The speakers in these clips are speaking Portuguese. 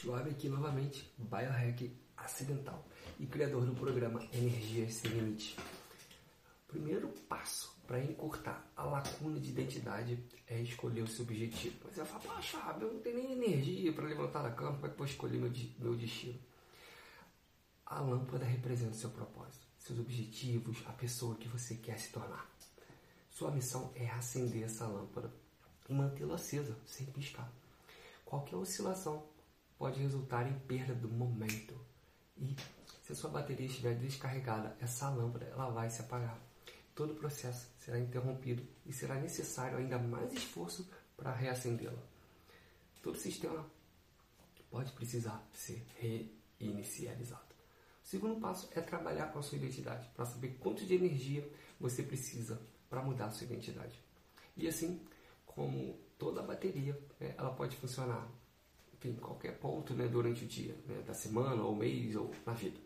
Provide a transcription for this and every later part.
Schwab aqui novamente, biohack acidental e criador do programa Energia Sem Limite. Primeiro passo para encurtar a lacuna de identidade é escolher o seu objetivo. Você vai falar, poxa, Schwab, eu não tenho nem energia para levantar da cama, como é que eu vou escolher meu, meu destino? A lâmpada representa o seu propósito, seus objetivos, a pessoa que você quer se tornar. Sua missão é acender essa lâmpada e mantê-la acesa, sem piscar. Qualquer oscilação pode resultar em perda do momento. E se a sua bateria estiver descarregada, essa lâmpada ela vai se apagar. Todo o processo será interrompido e será necessário ainda mais esforço para reacendê-la. Todo o sistema pode precisar ser reinicializado. O segundo passo é trabalhar com a sua identidade, para saber quanto de energia você precisa para mudar a sua identidade. E assim, como toda bateria, né, ela pode funcionar em qualquer ponto né, durante o dia, né, da semana, ou mês, ou na vida.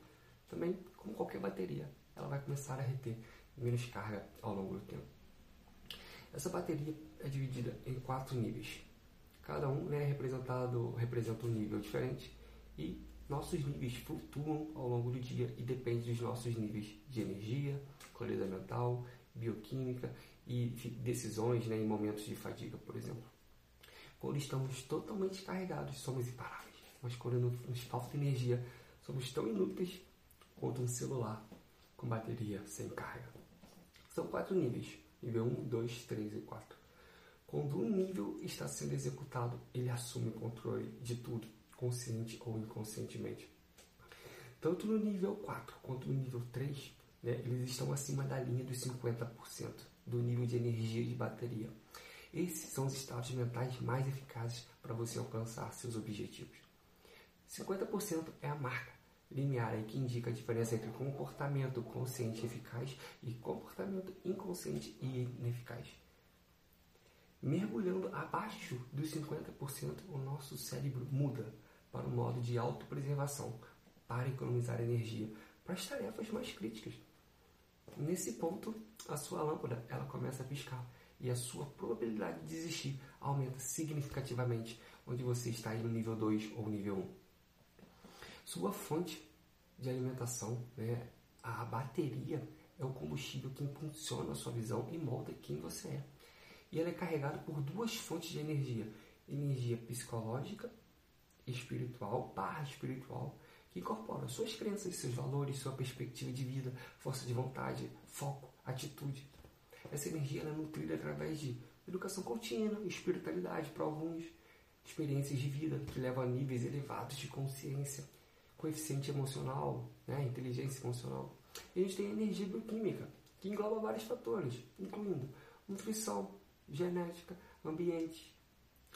Também, como qualquer bateria, ela vai começar a reter menos carga ao longo do tempo. Essa bateria é dividida em quatro níveis. Cada um né, representado, representa um nível diferente e nossos níveis flutuam ao longo do dia e depende dos nossos níveis de energia, clareza mental, bioquímica e decisões né, em momentos de fadiga, por exemplo. Quando estamos totalmente carregados, somos imparáveis. Mas quando nos falta energia, somos tão inúteis quanto um celular com bateria sem carga. São quatro níveis: nível 1, 2, 3 e 4. Quando um nível está sendo executado, ele assume o controle de tudo, consciente ou inconscientemente. Tanto no nível 4 quanto no nível 3, né, eles estão acima da linha dos 50% do nível de energia de bateria. Esses são os estados mentais mais eficazes para você alcançar seus objetivos. 50% é a marca linear aí que indica a diferença entre comportamento consciente eficaz e comportamento inconsciente e ineficaz. Mergulhando abaixo dos 50%, o nosso cérebro muda para o modo de autopreservação, para economizar energia, para as tarefas mais críticas. Nesse ponto, a sua lâmpada ela começa a piscar e a sua probabilidade de desistir aumenta significativamente, onde você está no nível 2 ou nível 1. Sua fonte de alimentação, né, a bateria, é o combustível que impulsiona a sua visão e molda quem você é. E ela é carregada por duas fontes de energia: energia psicológica, espiritual, barra espiritual, que incorpora suas crenças, seus valores, sua perspectiva de vida, força de vontade, foco, atitude. Essa energia é nutrida através de educação contínua, espiritualidade para alguns, experiências de vida que levam a níveis elevados de consciência, coeficiente emocional, né, inteligência emocional. E a gente tem a energia bioquímica, que engloba vários fatores, incluindo nutrição, genética, ambiente,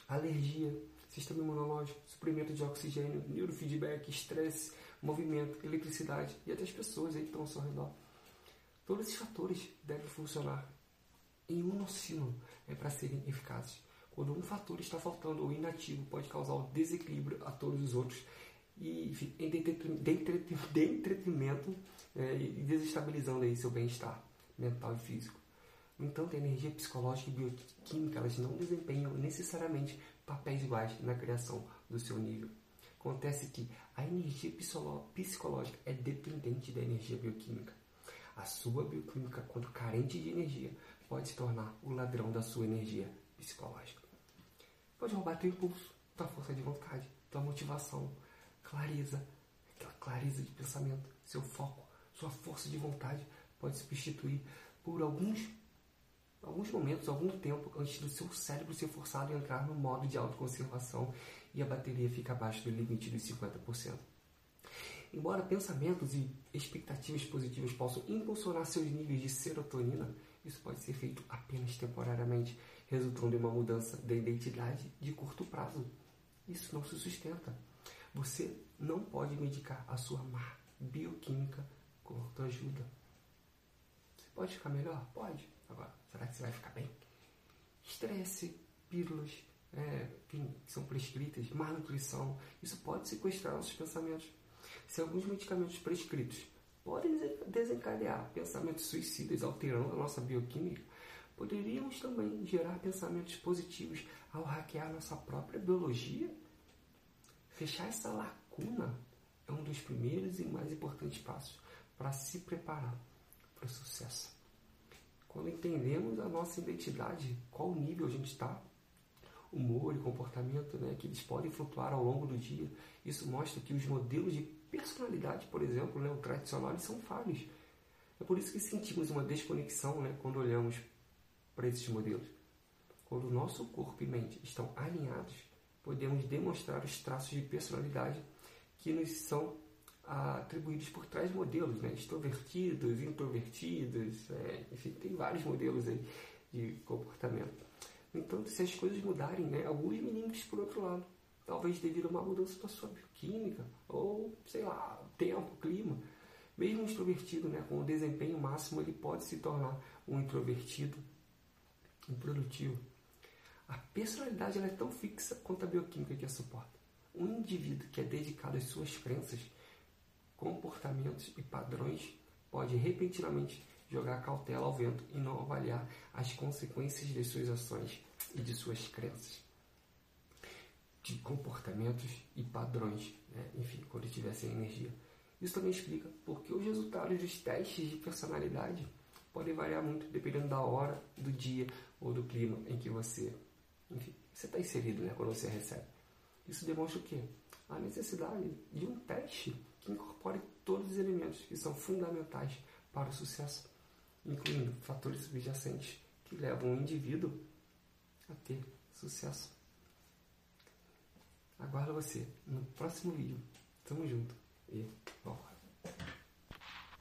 alergia, sistema imunológico, suprimento de oxigênio, neurofeedback, estresse, movimento, eletricidade e até as pessoas aí que estão ao seu redor. Todos esses fatores devem funcionar em uníssono é, para serem eficazes. Quando um fator está faltando ou inativo, pode causar um desequilíbrio a todos os outros e enfim, em detrimento é, e desestabilizando aí seu bem-estar mental e físico. No entanto, a energia psicológica e bioquímica elas não desempenham necessariamente papéis iguais na criação do seu nível. Acontece que a energia psicológica é dependente da energia bioquímica. A sua bioquímica, quando carente de energia, pode se tornar o ladrão da sua energia psicológica. Pode roubar teu impulso, tua força de vontade, tua motivação, clareza, aquela clareza de pensamento, seu foco, sua força de vontade pode substituir por alguns alguns momentos, algum tempo antes do seu cérebro ser forçado a entrar no modo de autoconservação e a bateria fica abaixo do limite dos 50%. Embora pensamentos e expectativas positivas possam impulsionar seus níveis de serotonina, isso pode ser feito apenas temporariamente, resultando em uma mudança da identidade de curto prazo. Isso não se sustenta. Você não pode medicar a sua má bioquímica com autoajuda. Você pode ficar melhor? Pode. Agora, será que você vai ficar bem? Estresse, pílulas, é, enfim, que são prescritas, má nutrição, isso pode sequestrar nossos pensamentos. Se alguns medicamentos prescritos podem desencadear pensamentos suicidas, alterando a nossa bioquímica, poderíamos também gerar pensamentos positivos ao hackear nossa própria biologia? Fechar essa lacuna é um dos primeiros e mais importantes passos para se preparar para o sucesso. Quando entendemos a nossa identidade, qual nível a gente está, humor e comportamento, né, que eles podem flutuar ao longo do dia, isso mostra que os modelos de personalidade, por exemplo, né, o tradicional, eles são falhos. É por isso que sentimos uma desconexão né, quando olhamos para esses modelos. Quando o nosso corpo e mente estão alinhados, podemos demonstrar os traços de personalidade que nos são atribuídos por trás de modelos, né? extrovertidos, introvertidos, é, enfim, tem vários modelos aí de comportamento. Então, se as coisas mudarem, né, alguns meninos por outro lado, talvez devido a uma mudança da sua bioquímica, ou sei lá, tempo, clima. Mesmo um extrovertido, né, com o desempenho máximo, ele pode se tornar um introvertido improdutivo. A personalidade é tão fixa quanto a bioquímica que a suporta. Um indivíduo que é dedicado às suas crenças, comportamentos e padrões pode repentinamente jogar cautela ao vento e não avaliar as consequências de suas ações e de suas crenças, de comportamentos e padrões, né? enfim, quando estiver sem energia. Isso também explica porque os resultados dos testes de personalidade podem variar muito dependendo da hora, do dia ou do clima em que você, enfim, você está inserido, né, quando você recebe. Isso demonstra o quê? A necessidade de um teste que incorpore todos os elementos que são fundamentais para o sucesso, incluindo fatores subjacentes que levam o indivíduo a ter sucesso. Aguardo você no próximo vídeo. Tamo junto e vamos